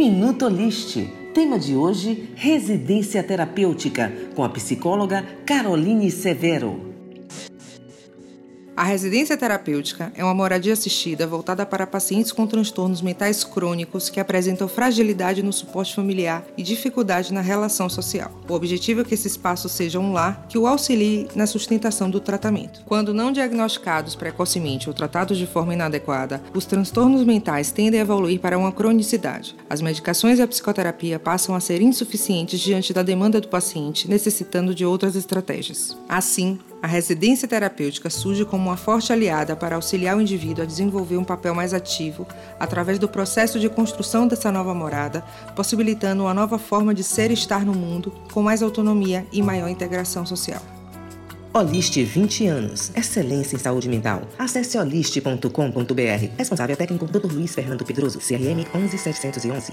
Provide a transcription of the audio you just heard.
Minuto List. Tema de hoje: residência terapêutica, com a psicóloga Caroline Severo. A residência terapêutica é uma moradia assistida voltada para pacientes com transtornos mentais crônicos que apresentam fragilidade no suporte familiar e dificuldade na relação social. O objetivo é que esse espaço seja um lar que o auxilie na sustentação do tratamento. Quando não diagnosticados precocemente ou tratados de forma inadequada, os transtornos mentais tendem a evoluir para uma cronicidade. As medicações e a psicoterapia passam a ser insuficientes diante da demanda do paciente, necessitando de outras estratégias. Assim, a residência terapêutica surge como uma forte aliada para auxiliar o indivíduo a desenvolver um papel mais ativo através do processo de construção dessa nova morada, possibilitando uma nova forma de ser e estar no mundo com mais autonomia e maior integração social. Oliste 20 anos. Excelência em saúde mental. Acesse oliste.com.br. Responsável técnico Dr. Luiz Fernando Pedroso, CRM 11711.